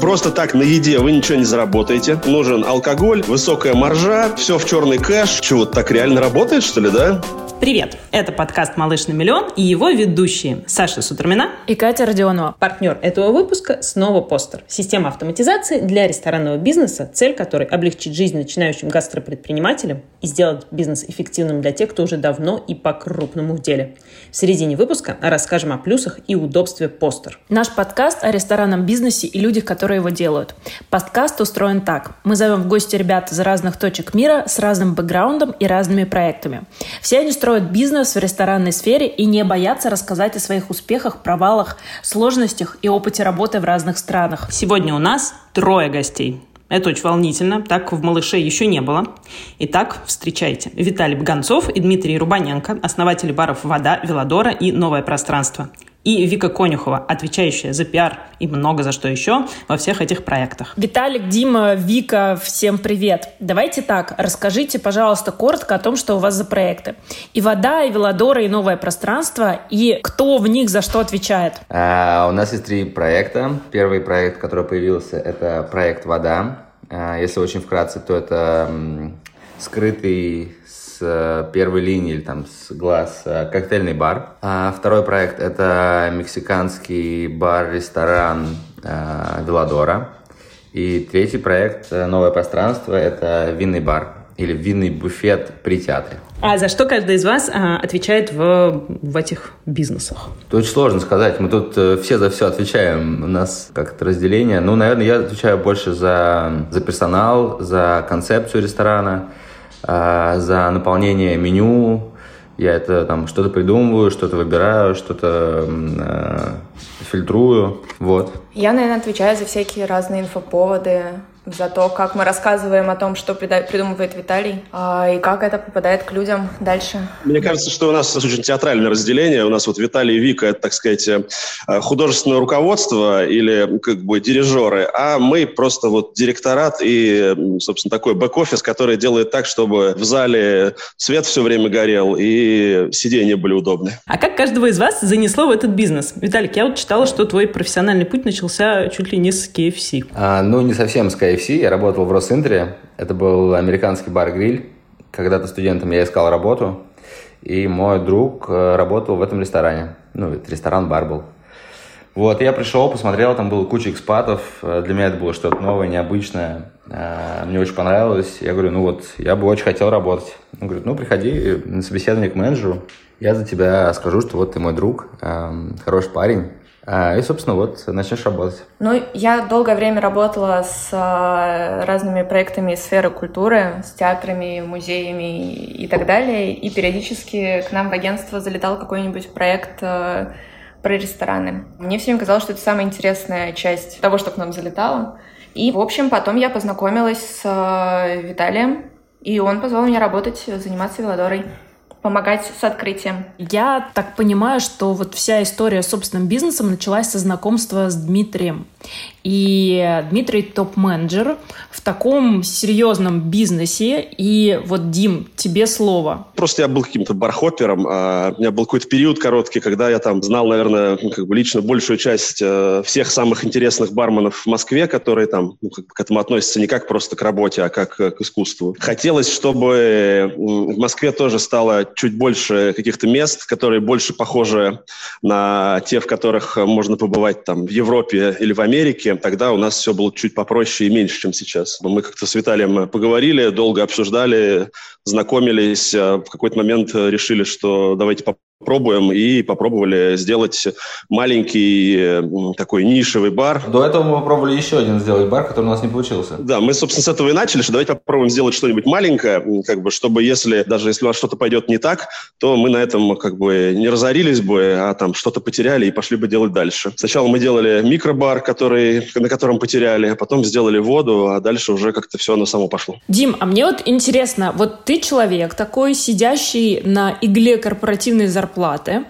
Просто так на еде вы ничего не заработаете. Нужен алкоголь, высокая маржа, все в черный кэш. Чего, так реально работает, что ли, да? Привет! Это подкаст «Малыш на миллион» и его ведущие Саша Сутермина и Катя Родионова. Партнер этого выпуска снова Постер. Система автоматизации для ресторанного бизнеса, цель которой облегчить жизнь начинающим гастропредпринимателям и сделать бизнес эффективным для тех, кто уже давно и по-крупному в деле. В середине выпуска расскажем о плюсах и удобстве Постер. Наш подкаст о ресторанном бизнесе и людях, которые его делают. Подкаст устроен так. Мы зовем в гости ребят из разных точек мира с разным бэкграундом и разными проектами. Все они строят строят бизнес в ресторанной сфере и не боятся рассказать о своих успехах, провалах, сложностях и опыте работы в разных странах. Сегодня у нас трое гостей. Это очень волнительно, так в «Малыше» еще не было. Итак, встречайте. Виталий Бганцов и Дмитрий Рубаненко, основатели баров «Вода», «Велодора» и «Новое пространство» и Вика Конюхова, отвечающая за пиар и много за что еще во всех этих проектах. Виталик, Дима, Вика, всем привет. Давайте так, расскажите, пожалуйста, коротко о том, что у вас за проекты. И вода, и Велодора, и новое пространство, и кто в них за что отвечает? А, у нас есть три проекта. Первый проект, который появился, это проект «Вода». А, если очень вкратце, то это скрытый Э, первой линии или там с глаз э, коктейльный бар. А второй проект это мексиканский бар-ресторан э, Веладора. И третий проект «Новое пространство» — это винный бар или винный буфет при театре. А за что каждый из вас а, отвечает в, в этих бизнесах? Это очень сложно сказать. Мы тут э, все за все отвечаем. У нас как-то разделение. Ну, наверное, я отвечаю больше за, за персонал, за концепцию ресторана, а, за наполнение меню. Я это там что-то придумываю, что-то выбираю, что-то э, фильтрую. Вот. Я, наверное, отвечаю за всякие разные инфоповоды, за то, как мы рассказываем о том, что придумывает Виталий, а, и как это попадает к людям дальше. Мне кажется, что у нас очень театральное разделение. У нас вот Виталий и Вика – это, так сказать, э, художественное руководство или как бы дирижеры, а мы просто вот директорат и, собственно, такой бэк-офис, который делает так, чтобы в зале свет все время горел и сиденья были удобны. А как каждого из вас занесло в этот бизнес? Виталик, я вот читала, что твой профессиональный путь начался чуть ли не с KFC. А, ну, не совсем с KFC KFC, я работал в Росинтере. Это был американский бар-гриль. Когда-то студентом я искал работу, и мой друг э, работал в этом ресторане. Ну, это ресторан-бар был. Вот, я пришел, посмотрел, там было куча экспатов. Э, для меня это было что-то новое, необычное. Э, мне очень понравилось. Я говорю, ну вот, я бы очень хотел работать. Он говорит, ну, приходи на собеседование к менеджеру. Я за тебя скажу, что вот ты мой друг, эм, хороший парень. А, и, собственно, вот начнешь работать. Ну, я долгое время работала с а, разными проектами сферы культуры, с театрами, музеями и так далее. И периодически к нам в агентство залетал какой-нибудь проект а, про рестораны. Мне всем казалось, что это самая интересная часть того, что к нам залетало. И, в общем, потом я познакомилась с Виталием, и он позвал меня работать, заниматься велодорой помогать с открытием. Я так понимаю, что вот вся история с собственным бизнесом началась со знакомства с Дмитрием. И Дмитрий топ-менеджер в таком серьезном бизнесе. И вот, Дим, тебе слово. Просто я был каким-то бархоппером. А у меня был какой-то период короткий, когда я там знал, наверное, ну, как бы лично большую часть э, всех самых интересных барменов в Москве, которые там ну, как бы к этому относятся не как просто к работе, а как э, к искусству. Хотелось, чтобы в Москве тоже стало чуть больше каких-то мест, которые больше похожи на те, в которых можно побывать там в Европе или в Америке. Тогда у нас все было чуть попроще и меньше, чем сейчас. Мы как-то с Виталием поговорили, долго обсуждали, знакомились. А в какой-то момент решили, что давайте пробуем и попробовали сделать маленький такой нишевый бар. До этого мы попробовали еще один сделать бар, который у нас не получился. Да, мы, собственно, с этого и начали, что давайте попробуем сделать что-нибудь маленькое, как бы, чтобы если, даже если у нас что-то пойдет не так, то мы на этом как бы не разорились бы, а там что-то потеряли и пошли бы делать дальше. Сначала мы делали микробар, который, на котором потеряли, а потом сделали воду, а дальше уже как-то все оно само пошло. Дим, а мне вот интересно, вот ты человек такой, сидящий на игле корпоративной зарплаты, зарплаты.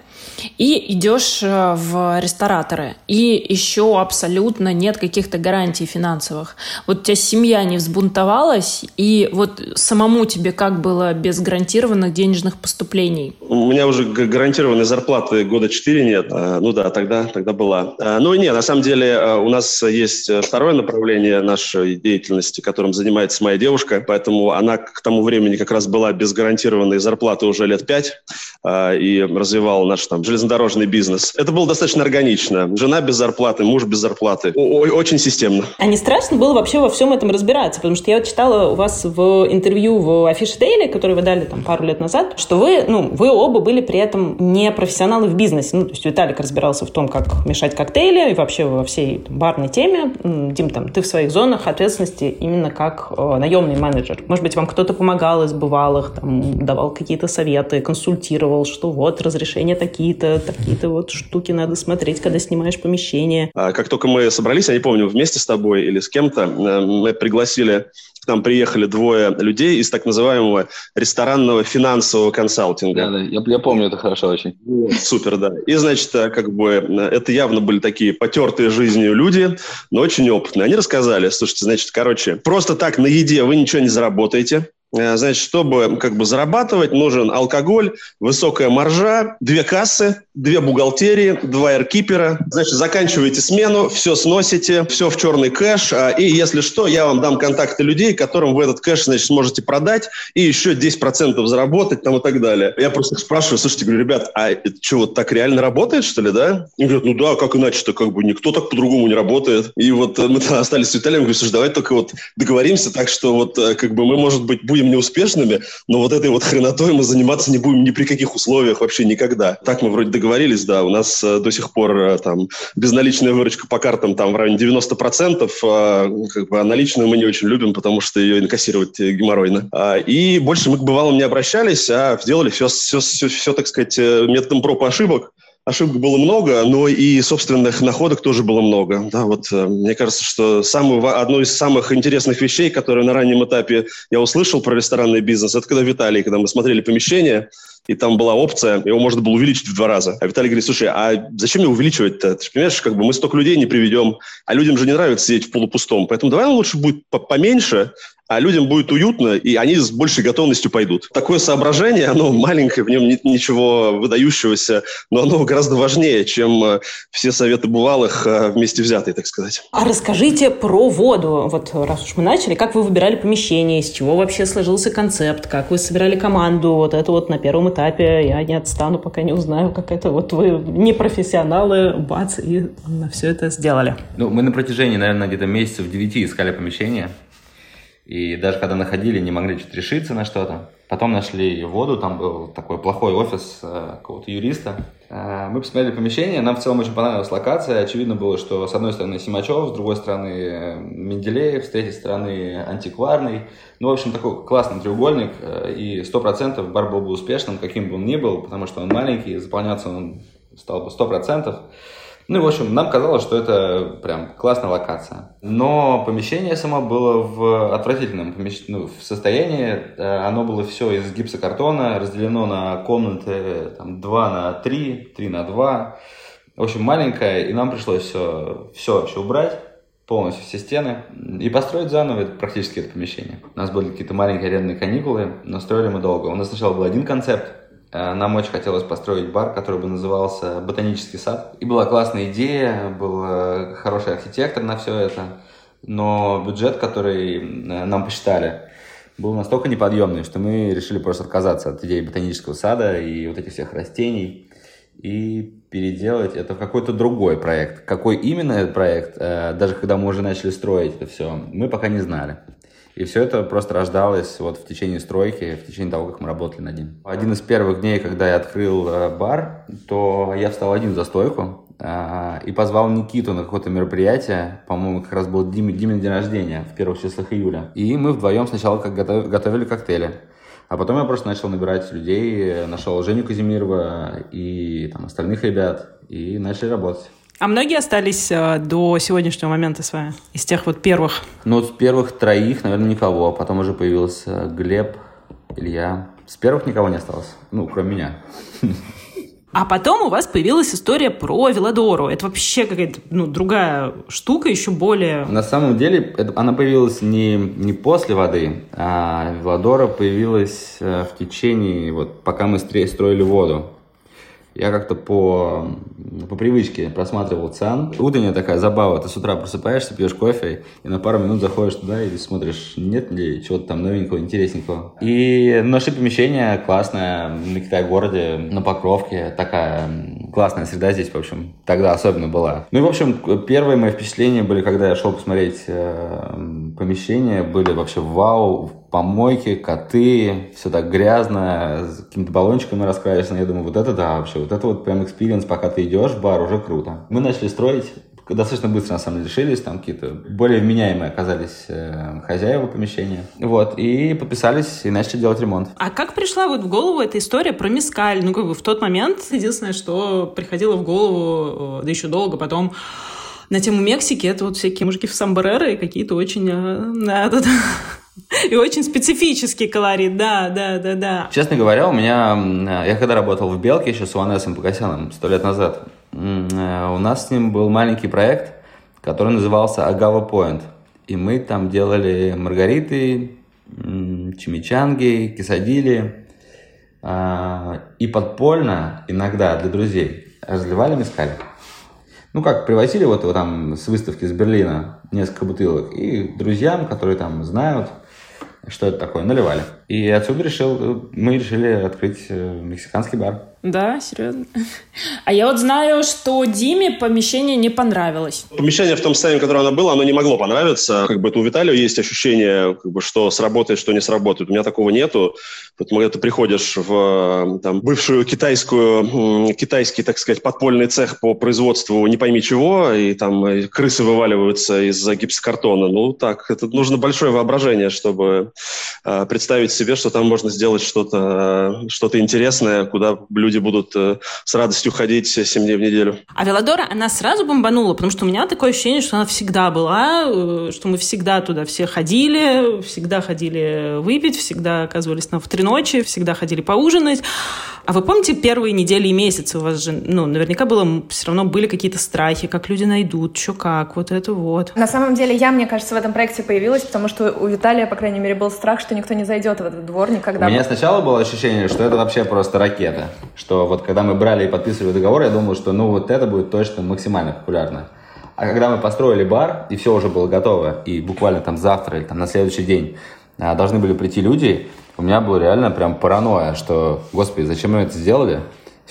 И идешь э, в рестораторы, и еще абсолютно нет каких-то гарантий финансовых. Вот у тебя семья не взбунтовалась, и вот самому тебе как было без гарантированных денежных поступлений? У меня уже гарантированной зарплаты года 4 нет. А, ну да, тогда, тогда была. А, ну нет, на самом деле э, у нас есть второе направление нашей деятельности, которым занимается моя девушка, поэтому она к тому времени как раз была без гарантированной зарплаты уже лет пять а, и развивала наш там железнодорожный бизнес. Это было достаточно органично. Жена без зарплаты, муж без зарплаты. О очень системно. А не страшно было вообще во всем этом разбираться? Потому что я читала у вас в интервью в Афиш Дейли, который вы дали там пару лет назад, что вы, ну, вы оба были при этом не профессионалы в бизнесе. Ну, то есть Виталик разбирался в том, как мешать коктейли и вообще во всей там, барной теме. Дим, там, ты в своих зонах ответственности именно как э, наемный менеджер. Может быть, вам кто-то помогал из бывалых, там, давал какие-то советы, консультировал, что вот разрешения такие-то, такие-то вот штуки надо смотреть, когда снимаешь помещение. А как только мы собрались, я не помню, вместе с тобой или с кем-то, э, мы пригласили к нам приехали двое людей из так называемого ресторанного финансового консалтинга. Да, да, я, я помню это хорошо очень. Супер, да. И, значит, э, как бы это явно были такие потертые жизнью люди, но очень опытные. Они рассказали, слушайте, значит, короче, просто так на еде вы ничего не заработаете. Э, значит, чтобы как бы зарабатывать, нужен алкоголь, высокая маржа, две кассы, две бухгалтерии, два эркипера. Значит, заканчиваете смену, все сносите, все в черный кэш. А, и если что, я вам дам контакты людей, которым вы этот кэш, значит, сможете продать и еще 10% заработать там и так далее. Я просто спрашиваю, слушайте, говорю, ребят, а это что, вот так реально работает, что ли, да? И говорят, ну да, как иначе-то, как бы никто так по-другому не работает. И вот мы остались с Виталием, говорю, слушай, давай только вот договоримся так, что вот э, как бы мы, может быть, будем неуспешными, но вот этой вот хренотой мы заниматься не будем ни при каких условиях вообще никогда. Так мы вроде договорились, да, у нас э, до сих пор э, там безналичная выручка по картам там в районе 90%, а, как бы, а наличную мы не очень любим, потому что ее инкассировать геморройно. А, и больше мы к бывалым не обращались, а сделали все, все, все, все так сказать, э, методом проб и ошибок ошибок было много, но и собственных находок тоже было много. Да, вот, э, мне кажется, что самую, одно из самых интересных вещей, которые на раннем этапе я услышал про ресторанный бизнес, это когда Виталий, когда мы смотрели помещение, и там была опция, его можно было увеличить в два раза. А Виталий говорит, слушай, а зачем мне увеличивать-то? Ты же понимаешь, как бы мы столько людей не приведем, а людям же не нравится сидеть в полупустом. Поэтому давай лучше будет поменьше, а людям будет уютно, и они с большей готовностью пойдут. Такое соображение, оно маленькое, в нем нет ничего выдающегося, но оно гораздо важнее, чем э, все советы бывалых э, вместе взятые, так сказать. А расскажите про воду. Вот раз уж мы начали, как вы выбирали помещение, из чего вообще сложился концепт, как вы собирали команду, вот это вот на первом этапе я не отстану, пока не узнаю, как это вот вы не профессионалы, бац, и на все это сделали. Ну, мы на протяжении, наверное, где-то месяцев девяти искали помещение. И даже когда находили, не могли что-то решиться на что-то. Потом нашли воду, там был такой плохой офис э, какого-то юриста. Э, мы посмотрели помещение, нам в целом очень понравилась локация. Очевидно было, что с одной стороны Симачев, с другой стороны э, Менделеев, с третьей стороны антикварный. Ну, в общем, такой классный треугольник. Э, и 100% бар был бы успешным, каким бы он ни был, потому что он маленький, заполняться он стал бы 100%. Ну и, в общем, нам казалось, что это прям классная локация. Но помещение само было в отвратительном помещ... ну, в состоянии. Э, оно было все из гипсокартона, разделено на комнаты там, 2 на 3, 3 на 2. В общем, маленькое, и нам пришлось все, все вообще убрать полностью все стены и построить заново практически это помещение. У нас были какие-то маленькие арендные каникулы, но строили мы долго. У нас сначала был один концепт, нам очень хотелось построить бар, который бы назывался «Ботанический сад». И была классная идея, был э, хороший архитектор на все это, но бюджет, который э, нам посчитали, был настолько неподъемный, что мы решили просто отказаться от идеи ботанического сада и вот этих всех растений и переделать это в какой-то другой проект. Какой именно этот проект, даже когда мы уже начали строить это все, мы пока не знали. И все это просто рождалось вот в течение стройки, в течение того, как мы работали над ним. Один из первых дней, когда я открыл э, бар, то я встал один за стойку э, и позвал Никиту на какое-то мероприятие, по-моему, как раз был Диме, Димин день рождения в первых числах июля. И мы вдвоем сначала как готов, готовили коктейли. А потом я просто начал набирать людей, нашел Женю Казимирова и там, остальных ребят, и начали работать. А многие остались э, до сегодняшнего момента с вами? Из тех вот первых? Ну, вот с первых троих, наверное, никого. А потом уже появился Глеб, Илья. С первых никого не осталось. Ну, кроме меня. А потом у вас появилась история про Велодору. Это вообще какая-то ну, другая штука, еще более... На самом деле, это, она появилась не, не после воды, а Велодора появилась э, в течение, вот пока мы строили воду. Я как-то по, по привычке просматривал ЦИАН. Утренняя такая забава. Ты с утра просыпаешься, пьешь кофе, и на пару минут заходишь туда и смотришь, нет ли чего-то там новенького, интересненького. И нашли помещение классное на Китай-городе, на Покровке. Такая классная среда здесь, в общем, тогда особенно была. Ну и, в общем, первые мои впечатления были, когда я шел посмотреть э, помещение, были вообще вау, помойки, коты, все так грязно, с какими-то баллончиками раскрашено. Я думаю, вот это да, вообще, вот это вот прям experience, пока ты идешь в бар, уже круто. Мы начали строить, достаточно быстро, на самом деле, решились, там какие-то более вменяемые оказались э, хозяева помещения. Вот, и подписались, и начали делать ремонт. А как пришла вот в голову эта история про мискаль? Ну, как бы в тот момент единственное, что приходило в голову, да еще долго потом, на тему Мексики, это вот всякие мужики в сомбреро и какие-то очень... Э, да, да, да и очень специфический колорит, да, да, да, да. Честно говоря, у меня, я когда работал в «Белке» еще с Уанесом Погосяном сто лет назад, у нас с ним был маленький проект, который назывался «Агава Point». И мы там делали маргариты, чимичанги, кисадили. А, и подпольно иногда для друзей разливали мискаль. Ну как, привозили вот его там с выставки из Берлина несколько бутылок. И друзьям, которые там знают, что это такое, наливали. И отсюда решил, мы решили открыть э, мексиканский бар. Да, серьезно. А я вот знаю, что Диме помещение не понравилось. Помещение в том состоянии, в котором оно было, оно не могло понравиться. Как бы это у Виталия есть ощущение, как бы, что сработает, что не сработает. У меня такого нету. Поэтому когда ты приходишь в там, бывшую китайскую, китайский, так сказать, подпольный цех по производству не пойми чего, и там крысы вываливаются из-за гипсокартона. Ну так, это нужно большое воображение, чтобы э, представить себе, что там можно сделать что-то что интересное, куда люди будут э, с радостью ходить 7 дней в неделю. А Велодора, она сразу бомбанула, потому что у меня такое ощущение, что она всегда была, э, что мы всегда туда все ходили, всегда ходили выпить, всегда оказывались на в три ночи, всегда ходили поужинать. А вы помните первые недели и месяцы у вас же, ну, наверняка было, все равно были какие-то страхи, как люди найдут, что как, вот это вот. На самом деле я, мне кажется, в этом проекте появилась, потому что у Виталия, по крайней мере, был страх, что никто не зайдет в этот двор никогда. У меня сначала было ощущение, что это вообще просто ракета, что вот когда мы брали и подписывали договор, я думал, что ну вот это будет точно максимально популярно. А когда мы построили бар, и все уже было готово, и буквально там завтра или там на следующий день а, должны были прийти люди, у меня было реально прям паранойя, что, господи, зачем мы это сделали?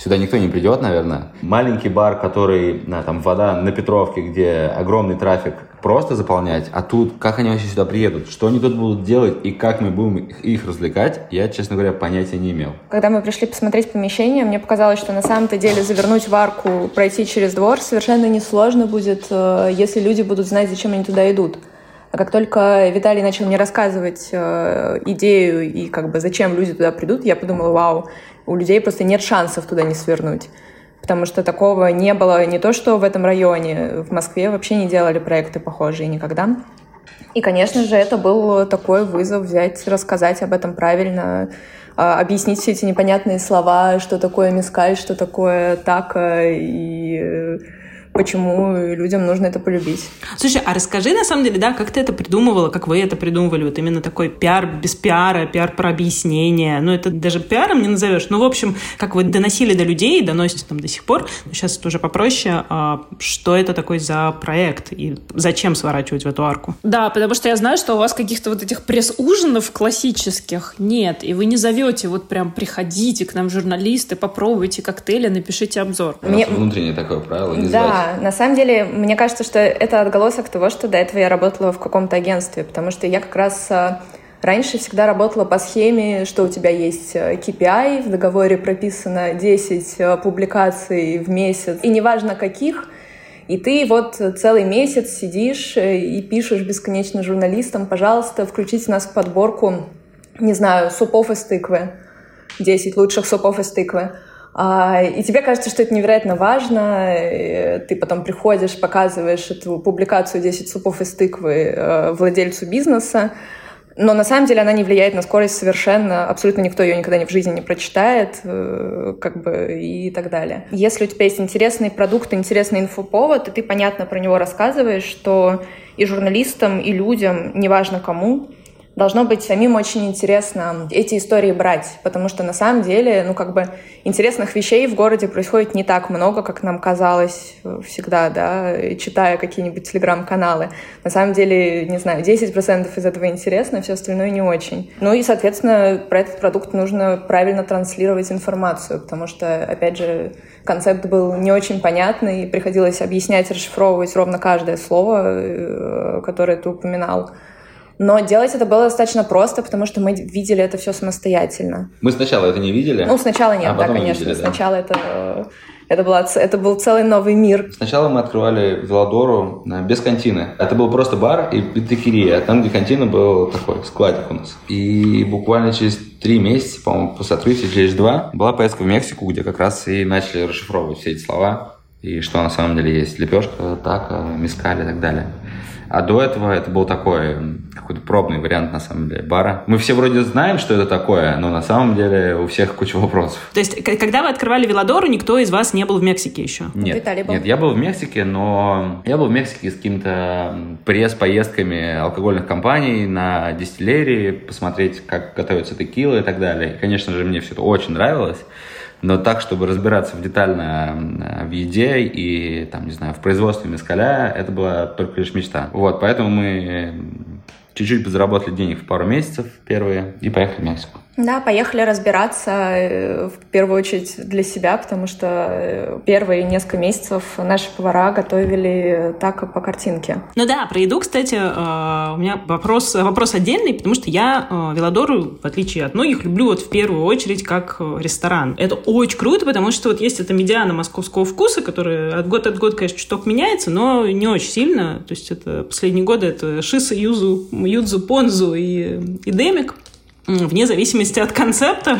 Сюда никто не придет, наверное. Маленький бар, который, там, вода на Петровке, где огромный трафик, просто заполнять. А тут, как они вообще сюда приедут? Что они тут будут делать и как мы будем их, их развлекать, я, честно говоря, понятия не имел. Когда мы пришли посмотреть помещение, мне показалось, что на самом-то деле завернуть в арку, пройти через двор совершенно несложно будет, э, если люди будут знать, зачем они туда идут. А как только Виталий начал мне рассказывать э, идею и как бы зачем люди туда придут, я подумала, вау, у людей просто нет шансов туда не свернуть. Потому что такого не было не то, что в этом районе, в Москве вообще не делали проекты похожие никогда. И, конечно же, это был такой вызов взять, рассказать об этом правильно, а, объяснить все эти непонятные слова, что такое мискаль, что такое така и э, почему людям нужно это полюбить. Слушай, а расскажи, на самом деле, да, как ты это придумывала, как вы это придумывали, вот именно такой пиар без пиара, пиар про объяснение, ну, это даже пиаром не назовешь, ну, в общем, как вы доносили до людей, доносите там до сих пор, сейчас это уже попроще, а, что это такой за проект и зачем сворачивать в эту арку? Да, потому что я знаю, что у вас каких-то вот этих пресс-ужинов классических нет, и вы не зовете вот прям приходите к нам журналисты, попробуйте коктейли, напишите обзор. Мне... внутреннее такое правило, не да, звать. На самом деле, мне кажется, что это отголосок того, что до этого я работала в каком-то агентстве, потому что я как раз э, раньше всегда работала по схеме, что у тебя есть э, KPI, в договоре прописано 10 э, публикаций в месяц, и неважно каких, и ты вот целый месяц сидишь и пишешь бесконечно журналистам, пожалуйста, включите нас в подборку, не знаю, супов из тыквы, 10 лучших супов из тыквы. А, и тебе кажется, что это невероятно важно. Ты потом приходишь, показываешь эту публикацию «10 супов из тыквы» э, владельцу бизнеса, Но на самом деле она не влияет на скорость совершенно. Абсолютно никто ее никогда ни в жизни не прочитает, э, как бы и так далее. Если у тебя есть интересный продукт, интересный инфоповод, и ты понятно про него рассказываешь, что и журналистам, и людям, неважно кому, должно быть самим очень интересно эти истории брать, потому что на самом деле, ну, как бы интересных вещей в городе происходит не так много, как нам казалось э, всегда, да, читая какие-нибудь телеграм-каналы. На самом деле, не знаю, 10% из этого интересно, все остальное не очень. Ну и, соответственно, про этот продукт нужно правильно транслировать информацию, потому что, опять же, концепт был не очень понятный, приходилось объяснять, расшифровывать ровно каждое слово, э, которое ты упоминал. Но делать это было достаточно просто, потому что мы видели это все самостоятельно. Мы сначала это не видели? Ну, сначала нет, а да, конечно. Видели, да. Сначала это, это, была, это был целый новый мир. Сначала мы открывали Велодору э, без кантины. Это был просто бар и пиццерия. Там, где кантина, был такой складик у нас. И буквально через три месяца, по-моему, после открытия, через два, была поездка в Мексику, где как раз и начали расшифровывать все эти слова. И что на самом деле есть лепешка, така, мискаль и так далее. А до этого это был такой какой-то пробный вариант, на самом деле, бара. Мы все вроде знаем, что это такое, но на самом деле у всех куча вопросов. То есть, когда вы открывали Велодору, никто из вас не был в Мексике еще? Нет, Виталий был. нет, я был в Мексике, но я был в Мексике с какими-то пресс-поездками алкогольных компаний на дистиллерии, посмотреть, как готовятся текилы и так далее. И, конечно же, мне все это очень нравилось но так, чтобы разбираться в детально э, в еде и, там, не знаю, в производстве мескаля, это была только лишь мечта. Вот, поэтому мы чуть-чуть подзаработали денег в пару месяцев первые и поехали в Мексику. Да, поехали разбираться э, в первую очередь для себя, потому что э, первые несколько месяцев наши повара готовили так по картинке. Ну да, про еду, кстати, э, у меня вопрос, вопрос отдельный, потому что я Велодору, в отличие от многих, люблю вот в первую очередь как ресторан. Это очень круто, потому что вот есть эта медиана московского вкуса, которая от года от года, конечно, чуток меняется, но не очень сильно. То есть это последние годы это шиса, юзу, юдзу, понзу и, и демик вне зависимости от концепта,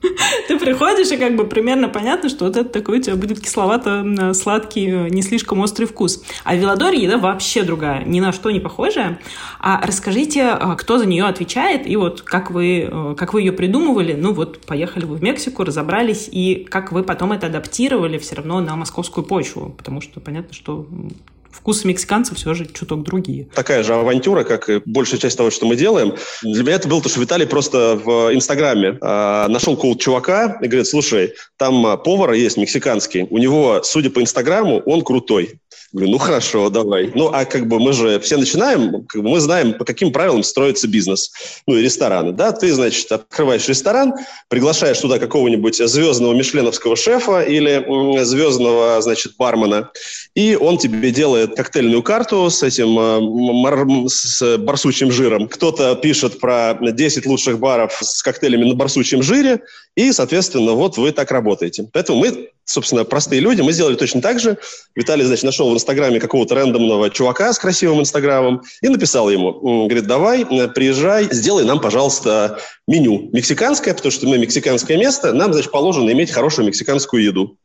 ты приходишь, и как бы примерно понятно, что вот это такой у тебя будет кисловато-сладкий, не слишком острый вкус. А в Велодоре еда вообще другая, ни на что не похожая. А расскажите, а, кто за нее отвечает, и вот как вы, э, как вы ее придумывали, ну вот поехали вы в Мексику, разобрались, и как вы потом это адаптировали все равно на московскую почву, потому что понятно, что вкусы мексиканцев все же чуток другие. Такая же авантюра, как и большая часть того, что мы делаем. Для меня это было то, что Виталий просто в Инстаграме э, нашел какого-то чувака и говорит, слушай, там а, повар есть мексиканский, у него, судя по Инстаграму, он крутой. Говорю, ну хорошо, давай. Ну, а как бы мы же все начинаем, как бы мы знаем, по каким правилам строится бизнес. Ну, и рестораны, да? Ты, значит, открываешь ресторан, приглашаешь туда какого-нибудь звездного мишленовского шефа или звездного, значит, бармена, и он тебе делает коктейльную карту с этим, э, с барсучим жиром. Кто-то пишет про 10 лучших баров с коктейлями на барсучьем жире, и, соответственно, вот вы так работаете. Поэтому мы собственно, простые люди, мы сделали точно так же. Виталий, значит, нашел в Инстаграме какого-то рандомного чувака с красивым Инстаграмом и написал ему, говорит, давай, э, приезжай, сделай нам, пожалуйста, меню мексиканское, потому что мы мексиканское место, нам, значит, положено иметь хорошую мексиканскую еду.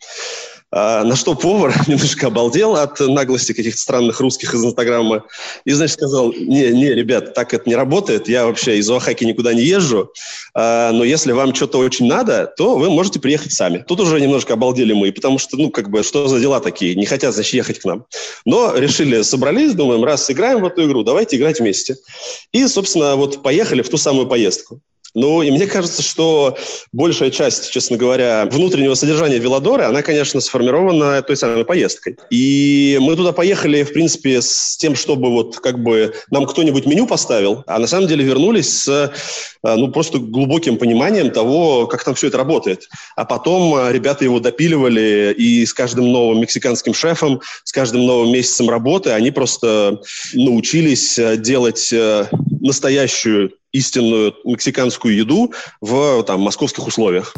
А, на что повар немножко обалдел от наглости каких-то странных русских из Инстаграма. И, значит, сказал, не, не, ребят, так это не работает. Я вообще из Оахаки никуда не езжу. А, но если вам что-то очень надо, то вы можете приехать сами. Тут уже немножко обалдели мы, потому что, ну, как бы, что за дела такие? Не хотят, значит, ехать к нам. Но решили, собрались, думаем, раз сыграем в эту игру, давайте играть вместе. И, собственно, вот поехали в ту самую поездку. Ну, и мне кажется, что большая часть, честно говоря, внутреннего содержания Велодора, она, конечно, сформирована той самой поездкой. И мы туда поехали, в принципе, с тем, чтобы вот как бы нам кто-нибудь меню поставил, а на самом деле вернулись с, э, ну, просто глубоким пониманием того, как там все это работает. А потом э, ребята его допиливали, и с каждым новым мексиканским шефом, с каждым новым месяцем работы они просто научились э, делать настоящую истинную мексиканскую еду в там, московских условиях.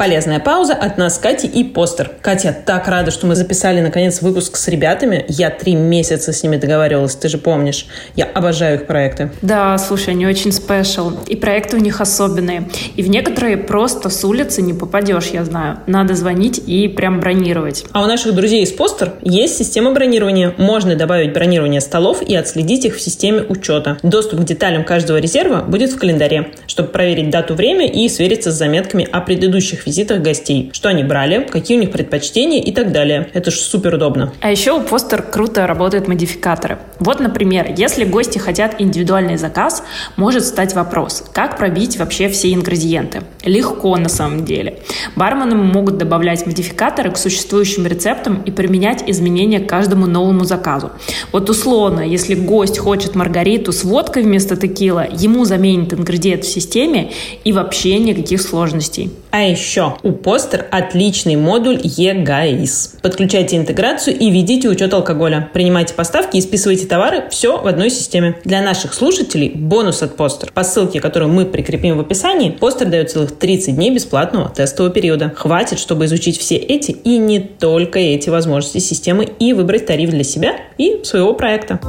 Полезная пауза от нас Кати и постер. Катя, так рада, что мы записали наконец выпуск с ребятами. Я три месяца с ними договаривалась, ты же помнишь. Я обожаю их проекты. Да, слушай, они очень спешл. И проекты у них особенные. И в некоторые просто с улицы не попадешь, я знаю. Надо звонить и прям бронировать. А у наших друзей из постер есть система бронирования. Можно добавить бронирование столов и отследить их в системе учета. Доступ к деталям каждого резерва будет в календаре, чтобы проверить дату, время и свериться с заметками о предыдущих визитах гостей. Что они брали, какие у них предпочтения и так далее. Это же супер удобно. А еще у постер круто работают модификаторы. Вот, например, если гости хотят индивидуальный заказ, может стать вопрос, как пробить вообще все ингредиенты. Легко на самом деле. Бармены могут добавлять модификаторы к существующим рецептам и применять изменения к каждому новому заказу. Вот условно, если гость хочет маргариту с водкой вместо текила, ему заменит ингредиент в системе и вообще никаких сложностей. А еще у постер отличный модуль eGAIS. Подключайте интеграцию и ведите учет алкоголя. Принимайте поставки и списывайте товары все в одной системе. Для наших слушателей бонус от постер. По ссылке, которую мы прикрепим в описании, постер дает целых 30 дней бесплатного тестового периода. Хватит, чтобы изучить все эти и не только эти возможности системы и выбрать тариф для себя и своего проекта.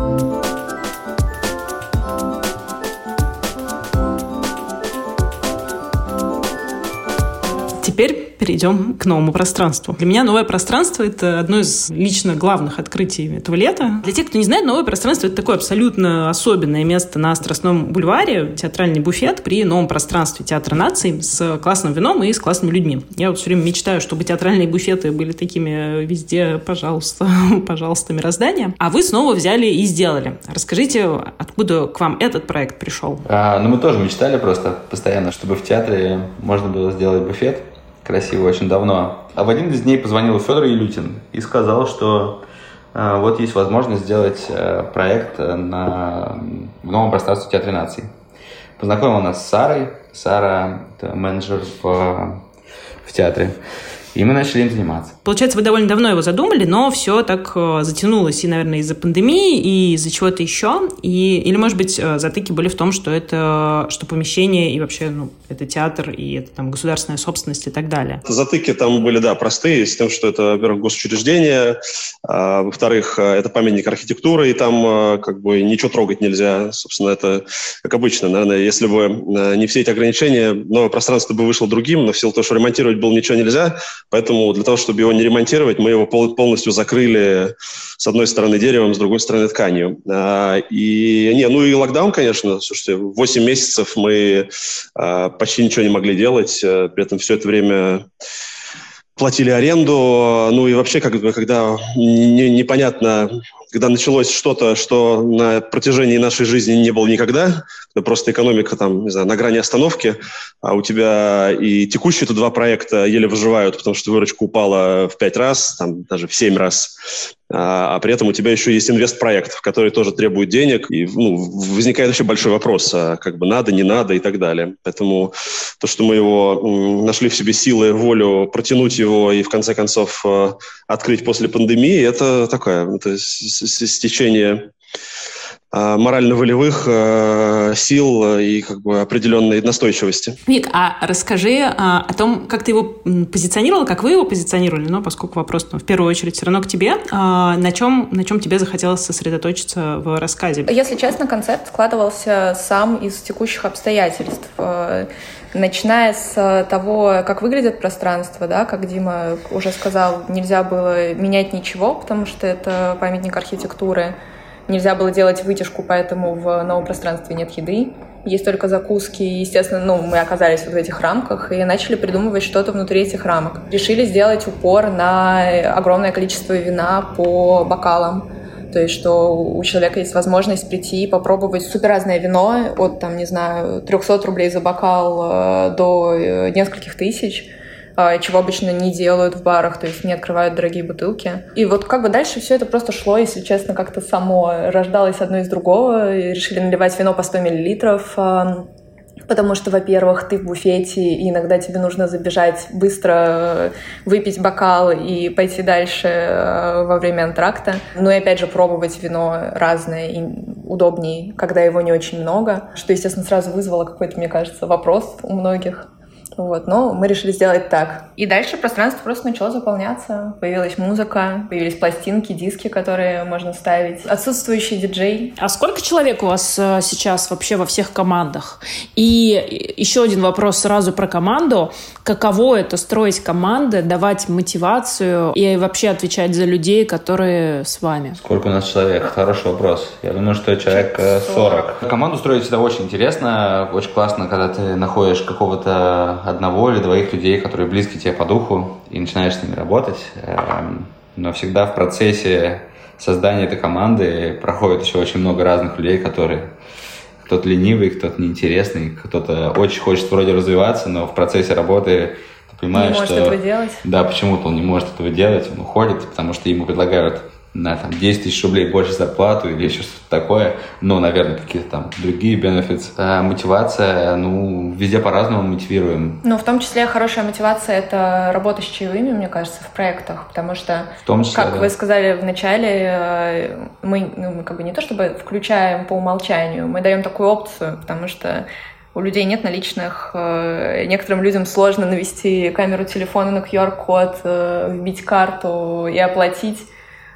Перейдем к новому пространству. Для меня новое пространство — это одно из лично главных открытий этого лета. Для тех, кто не знает, новое пространство — это такое абсолютно особенное место на Страстном бульваре, театральный буфет при новом пространстве Театра наций с классным вином и с классными людьми. Я вот все время мечтаю, чтобы театральные буфеты были такими везде, пожалуйста, пожалуйста, мироздание. А вы снова взяли и сделали. Расскажите, откуда к вам этот проект пришел? А, ну, мы тоже мечтали просто постоянно, чтобы в театре можно было сделать буфет красиво очень давно. А в один из дней позвонил Федор Илютин и сказал, что э, вот есть возможность сделать э, проект на, в новом пространстве Театре наций. Познакомил нас с Сарой. Сара – это менеджер в, в театре. И мы начали им заниматься. Получается, вы довольно давно его задумали, но все так э, затянулось и, наверное, из-за пандемии, и из-за чего-то еще. И, или, может быть, э, затыки были в том, что это что помещение и вообще ну, это театр, и это там государственная собственность и так далее. Затыки там были, да, простые, с тем, что это, во-первых, госучреждение, а, во-вторых, э, это памятник архитектуры, и там как бы ничего трогать нельзя. Собственно, это как обычно. Наверное, если бы не все эти ограничения, новое пространство бы вышло другим, но в силу того, что ремонтировать было ничего нельзя, Поэтому для того, чтобы его не ремонтировать, мы его полностью закрыли с одной стороны деревом, с другой стороны тканью. А, и, не, ну и локдаун, конечно. Слушайте, 8 месяцев мы а, почти ничего не могли делать. Э, при этом все это время платили аренду, ну и вообще, как бы, когда не, непонятно, когда началось что-то, что на протяжении нашей жизни не было никогда, когда просто экономика там, не знаю, на грани остановки, а у тебя и текущие-то два проекта еле выживают, потому что выручка упала в пять раз, там даже в семь раз, а, а при этом у тебя еще есть инвестпроект, который тоже требует денег, и ну, возникает вообще большой вопрос, а как бы надо, не надо и так далее. Поэтому то, что мы его нашли в себе силы, волю протянуть его и в конце концов э, открыть после пандемии, это такое, это стечение морально-волевых э, сил и как бы определенной настойчивости. Вик, а расскажи а, о том, как ты его позиционировал, как вы его позиционировали, но поскольку вопрос ну, в первую очередь все равно к тебе, на чем, на чем тебе захотелось сосредоточиться в рассказе? Если честно, концепт складывался сам из текущих обстоятельств э, начиная с того, как выглядит пространство, да, как Дима уже сказал, нельзя было менять ничего, потому что это памятник архитектуры. Нельзя было делать вытяжку, поэтому в новом пространстве нет еды. Есть только закуски. И, естественно, ну, мы оказались вот в этих рамках и начали придумывать что-то внутри этих рамок. Решили сделать упор на огромное количество вина по бокалам. То есть, что у человека есть возможность прийти и попробовать супер разное вино от, там, не знаю, 300 рублей за бокал э, до э, нескольких тысяч чего обычно не делают в барах, то есть не открывают дорогие бутылки. И вот как бы дальше все это просто шло, если честно, как-то само рождалось одно из другого. И решили наливать вино по 100 миллилитров, а, Потому что, во-первых, ты в буфете, и иногда тебе нужно забежать быстро, выпить бокал и пойти дальше э, во время антракта. Ну и опять же пробовать вино разное и удобнее, когда его не очень много. Что, естественно, сразу вызвало какой-то, мне кажется, вопрос у многих Вот, но мы решили сделать так. И дальше пространство просто начало заполняться. Появилась музыка, появились пластинки, диски, которые можно ставить. Отсутствующий диджей. А сколько человек у вас э, сейчас вообще во всех командах? И еще один вопрос сразу про команду. Каково это строить команды, давать мотивацию и вообще отвечать за людей, которые с вами? Сколько у нас человек? Хороший вопрос. Я думаю, что человек 40. Э, Команду строить всегда очень интересно, очень классно, когда ты находишь какого-то одного или двоих людей, которые близки тебе по духу, и начинаешь с ними работать. Эм, но всегда в процессе создания этой команды проходит еще очень много разных людей, которые кто-то ленивый, кто-то неинтересный, кто-то очень хочет вроде развиваться, но в процессе работы ты понимаешь, не может что... этого делать. Да, почему-то он не может этого делать, он уходит, потому что ему предлагают на там 10 тысяч рублей больше зарплату или еще что-то такое, но, наверное, какие-то там другие бенефиты. А мотивация, ну, везде по-разному мотивируем. Ну, в том числе хорошая мотивация — это работа с чаевыми, мне кажется, в проектах, потому что, в том числе, как да. вы сказали в начале, э, мы, ну, как бы не то чтобы включаем по умолчанию, мы даем такую опцию, потому что у людей нет наличных, э, некоторым людям сложно навести камеру телефона на QR-код, э, вбить карту и оплатить.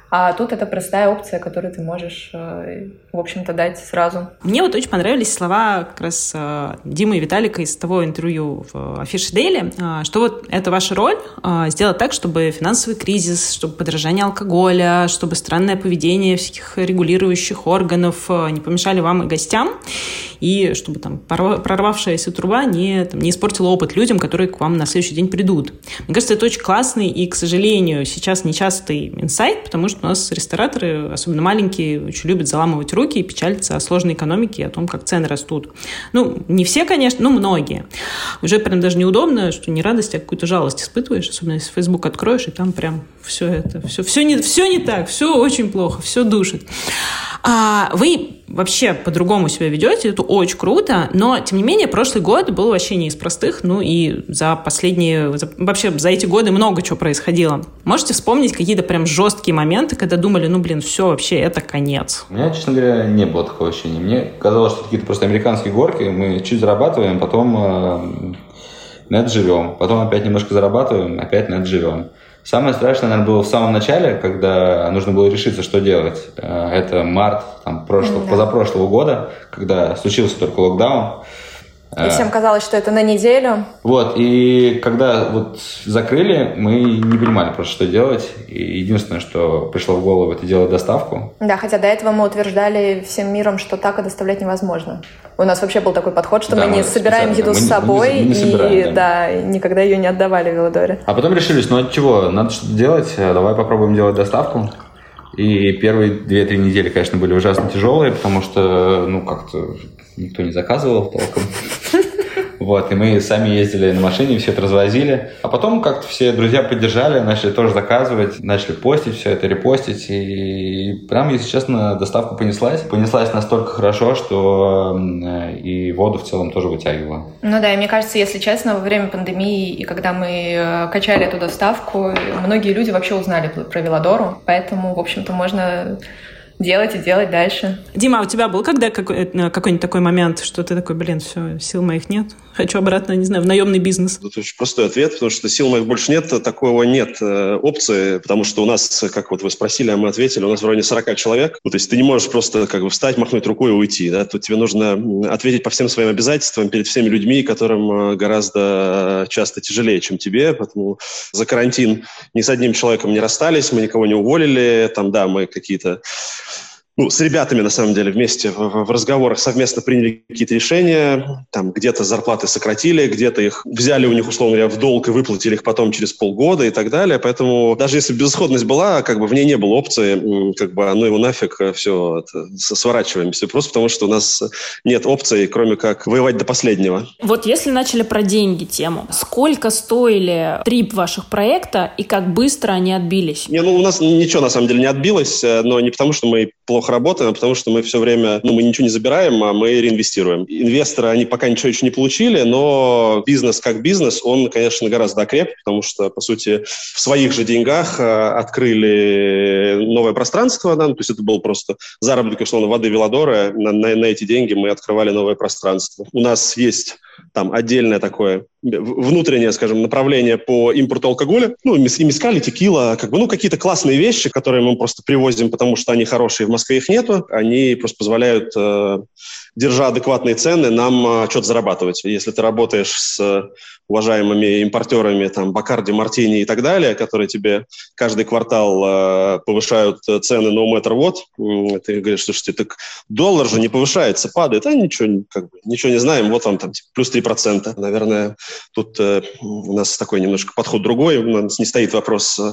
А тут это простая опция, которую ты можешь, э, в общем-то, дать сразу. Мне вот очень понравились слова как раз э, Димы и Виталика из того интервью в Афише Дейли, э, что вот это ваша роль сделать так, чтобы финансовый кризис, чтобы подражание алкоголя, чтобы странное поведение всяких регулирующих органов не помешали вам и гостям, и чтобы там прорвавшаяся труба не, там, не испортила опыт людям, которые к вам на следующий день придут. Мне кажется, это очень классный и, к сожалению, сейчас нечастый инсайт, потому что у нас рестораторы, особенно маленькие, очень любят заламывать руки и печалиться о сложной экономике и о том, как цены растут. Ну, не все, конечно, но многие. Уже прям даже неудобно, что не радость, а какую-то жалость испытываешь, особенно если Facebook откроешь, и там прям все это, все, все, не, все не так, все очень плохо, все душит. А вы вообще по-другому себя ведете, это очень круто, но, тем не менее, прошлый год был вообще не из простых, ну и за последние, за, вообще за эти годы много чего происходило. Можете вспомнить какие-то прям жесткие моменты, когда думали, ну, блин, все, вообще, это конец? У меня, честно говоря, не было такого ощущения. Мне казалось, что какие-то просто американские горки, мы чуть зарабатываем, потом э, на это живем, потом опять немножко зарабатываем, опять на это живем. Самое страшное, наверное, было в самом начале, когда нужно было решиться, что делать. Э, это март там, прошлого, да. позапрошлого года, когда случился только локдаун. И всем казалось, что это на неделю. Вот, и когда вот закрыли, мы не понимали просто, что делать. И единственное, что пришло в голову, это делать доставку. Да, хотя до этого мы утверждали всем миром, что так и доставлять невозможно. У нас вообще был такой подход, что да, мы не собираем еду с собой мы, мы, мы и собираем, да. да, никогда ее не отдавали в Велодоре. А потом решились, ну от чего, надо что-то делать, давай попробуем делать доставку. И первые две-три недели, конечно, были ужасно тяжелые, потому что, ну, как-то никто не заказывал толком. Вот, и мы сами ездили на машине, все это развозили. А потом как-то все друзья поддержали, начали тоже заказывать, начали постить все это, репостить. И прям, если честно, доставка понеслась. Понеслась настолько хорошо, что и воду в целом тоже вытягивала. Ну да, и мне кажется, если честно, во время пандемии и когда мы э, качали эту доставку, многие люди вообще узнали про Велодору. Поэтому, в общем-то, можно делать и делать дальше. Дима, а у тебя был когда какой- э, какой-нибудь такой момент, что ты такой, блин, все, сил моих нет, хочу обратно, не знаю, в наемный бизнес? Это очень простой ответ, потому что сил моих больше нет, такого нет э, опции, потому что у нас, как вот вы спросили, а мы ответили, у нас в районе 40 человек. Ну, то есть ты не можешь просто как бы встать, махнуть рукой и уйти. Да? Тут тебе нужно ответить по всем своим обязательствам перед всеми людьми, которым э, гораздо часто тяжелее, чем тебе. Поэтому за карантин ни с одним человеком не расстались, мы никого не уволили. Там, да, мы какие-то ну, с ребятами, на самом деле, вместе в, в разговорах совместно приняли какие-то решения, там где-то зарплаты сократили, где-то их взяли у них, условно говоря, в долг и выплатили их потом через полгода и так далее. Поэтому даже если безысходность была, как бы в ней не было опции, как бы, ну его нафиг, э, все, это, сворачиваемся. Просто потому, что у нас нет опции, кроме как воевать до последнего. Вот если начали про деньги тему, сколько стоили трип ваших проекта и как быстро они отбились? Не, ну у нас ничего на самом деле не отбилось, э, но не потому, что мы плохо плохо работаем, потому что мы все время, ну, мы ничего не забираем, а мы реинвестируем. Инвесторы, они пока ничего еще не получили, но бизнес как бизнес, он, конечно, гораздо окреп, потому что, по сути, в своих же деньгах а, открыли новое пространство, да, ну, то есть это был просто заработок, условно, воды Велодора, на, на, на эти деньги мы открывали новое пространство. У нас есть там отдельное такое внутреннее, скажем, направление по импорту алкоголя. Ну, и мискали, текила, как бы, ну, какие-то классные вещи, которые мы просто привозим, потому что они хорошие, в Москве их нету. Они просто позволяют, э, держа адекватные цены, нам э, что-то зарабатывать. Если ты работаешь с уважаемыми импортерами, там, Бакарди, Мартини и так далее, которые тебе каждый квартал э, повышают цены no matter what, ты говоришь, слушайте, так доллар же не повышается, падает, а ничего, как бы, ничего не знаем, вот вам там типа, плюс 3%. Наверное, тут э, у нас такой немножко подход другой, у нас не стоит вопрос э, Э,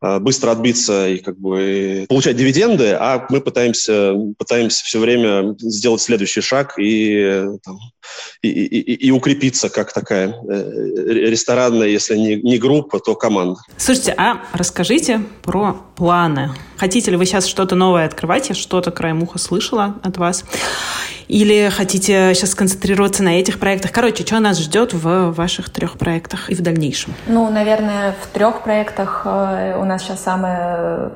быстро отбиться и как бы получать дивиденды, а мы пытаемся, пытаемся все время сделать следующий шаг и, там, и, и, и укрепиться как такая э, ресторанная, если не, не группа, то команда. Слушайте, а расскажите про планы. Хотите ли вы сейчас что-то новое открывать? Я что-то краем уха слышала от вас. Или хотите сейчас сконцентрироваться на этих проектах? Короче, что нас ждет в ваших трех проектах и в дальнейшем? Ну, наверное, в трех проектах э, у нас сейчас самое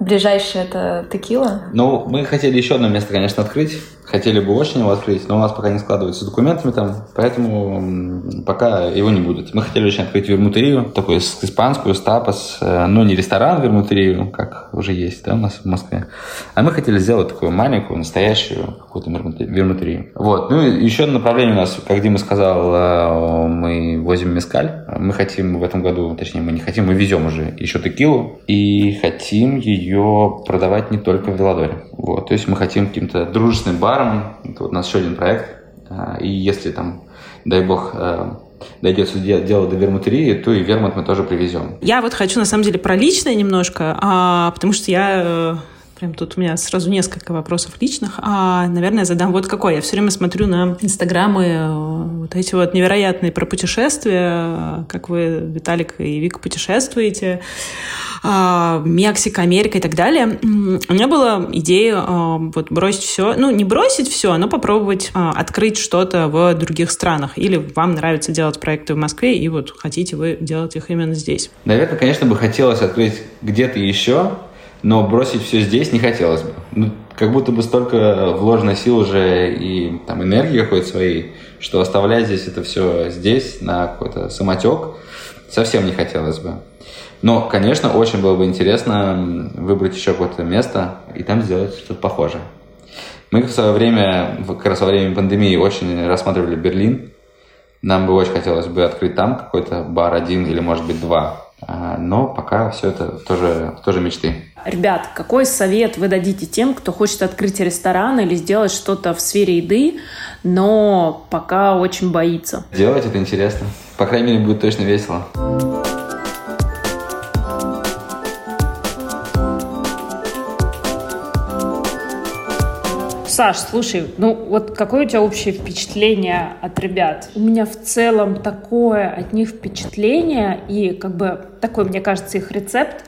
ближайшее это текила. Ну, мы хотели еще одно место, конечно, открыть хотели бы очень его открыть, но у нас пока не складывается с документами там, поэтому пока его не будет. Мы хотели очень открыть вермутерию, такую испанскую, стапос, э, но не ресторан вермутерию, как уже есть да, у нас в Москве, а мы хотели сделать такую маленькую, настоящую какую-то вермутерию. Вот. Ну и еще направление у нас, как Дима сказал, э, мы возим мескаль. Мы хотим в этом году, точнее, мы не хотим, мы везем уже еще текилу и хотим ее продавать не только в Веладоре. Вот. То есть мы хотим каким-то дружественным баром баром. Это вот у нас еще один проект. А, и если там, дай бог, э, дойдет дело до вермутерии, то и вермут мы тоже привезем. Я вот хочу, на самом деле, про личное немножко, а, потому что я э, Прям тут у меня сразу несколько вопросов личных. А, наверное, задам вот какой. Я все время смотрю на инстаграмы э, вот эти вот невероятные про путешествия, как вы, Виталик и Вика, путешествуете. А, Мексика, Америка и так далее. У меня была идея вот бросить все, ну, не бросить все, но попробовать открыть что-то в других странах. Или вам нравится делать проекты в Москве, и вот хотите вы делать их именно здесь. Наверное, конечно, бы хотелось открыть где-то еще, но бросить все здесь не хотелось бы. Ну, как будто бы столько вложено сил уже и там энергии какой-то своей, что оставлять здесь это все здесь на какой-то самотек совсем не хотелось бы. Но, конечно, очень было бы интересно выбрать еще какое-то место и там сделать что-то похожее. Мы в свое время, как раз во время пандемии, очень рассматривали Берлин. Нам бы очень хотелось бы открыть там какой-то бар один или, может быть, два. А, но пока все это тоже, тоже мечты. Ребят, какой совет вы дадите тем, кто хочет открыть ресторан или сделать что-то в сфере еды, но пока очень боится? Делать это интересно. По крайней мере, будет точно весело. Саш, слушай, ну вот какое у тебя общее впечатление от ребят? У меня в целом такое от них впечатление и как бы такой, мне кажется, их рецепт.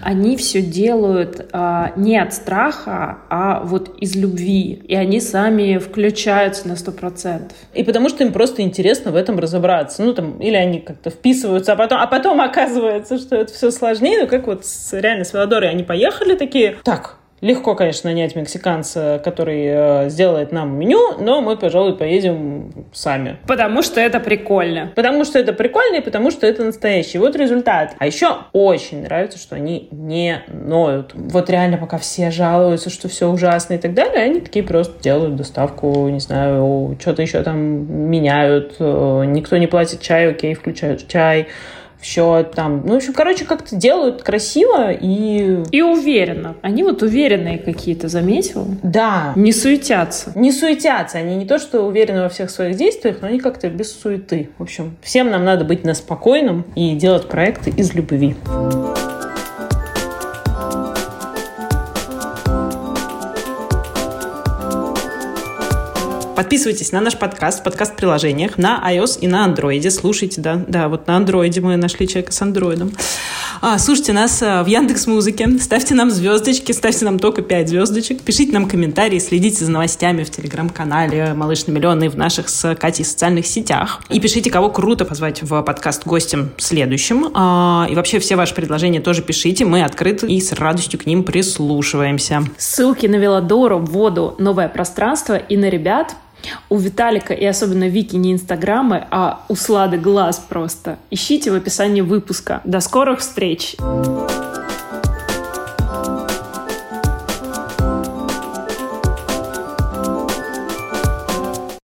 Они все делают а, не от страха, а вот из любви. И они сами включаются на сто процентов. И потому что им просто интересно в этом разобраться. Ну там, или они как-то вписываются, а потом, а потом оказывается, что это все сложнее. Ну как вот с, реально с Велодорой они поехали такие, так, Легко, конечно, нанять мексиканца, который э, сделает нам меню, но мы, пожалуй, поедем сами. Потому что это прикольно. Потому что это прикольно и потому что это настоящий. Вот результат. А еще очень нравится, что они не ноют. Вот реально, пока все жалуются, что все ужасно и так далее, они такие просто делают доставку, не знаю, что-то еще там меняют. Э, никто не платит чай, окей, включают чай все там. Ну, в общем, короче, как-то делают красиво и... И уверенно. Они вот уверенные какие-то, заметил? Да. Не суетятся. Не суетятся. Они не то, что уверены во всех своих действиях, но они как-то без суеты. В общем, всем нам надо быть на спокойном и делать проекты из любви. Подписывайтесь на наш подкаст в подкаст-приложениях на iOS и на Android. Слушайте, да, да, вот на Android мы нашли человека с андроидом. А, слушайте нас а, в Яндекс Музыке, ставьте нам звездочки, ставьте нам только 5 звездочек, пишите нам комментарии, следите за новостями в телеграм-канале «Малыш на миллион» и в наших с Катей социальных сетях. И пишите, кого круто позвать в подкаст гостем следующим. А, и вообще все ваши предложения тоже пишите, мы открыты и с радостью к ним прислушиваемся. Ссылки на Велодору, воду, новое пространство и на ребят У Виталика и особенно Вики не инстаграмы, а у Слады глаз просто. Ищите в описании выпуска. До скорых встреч!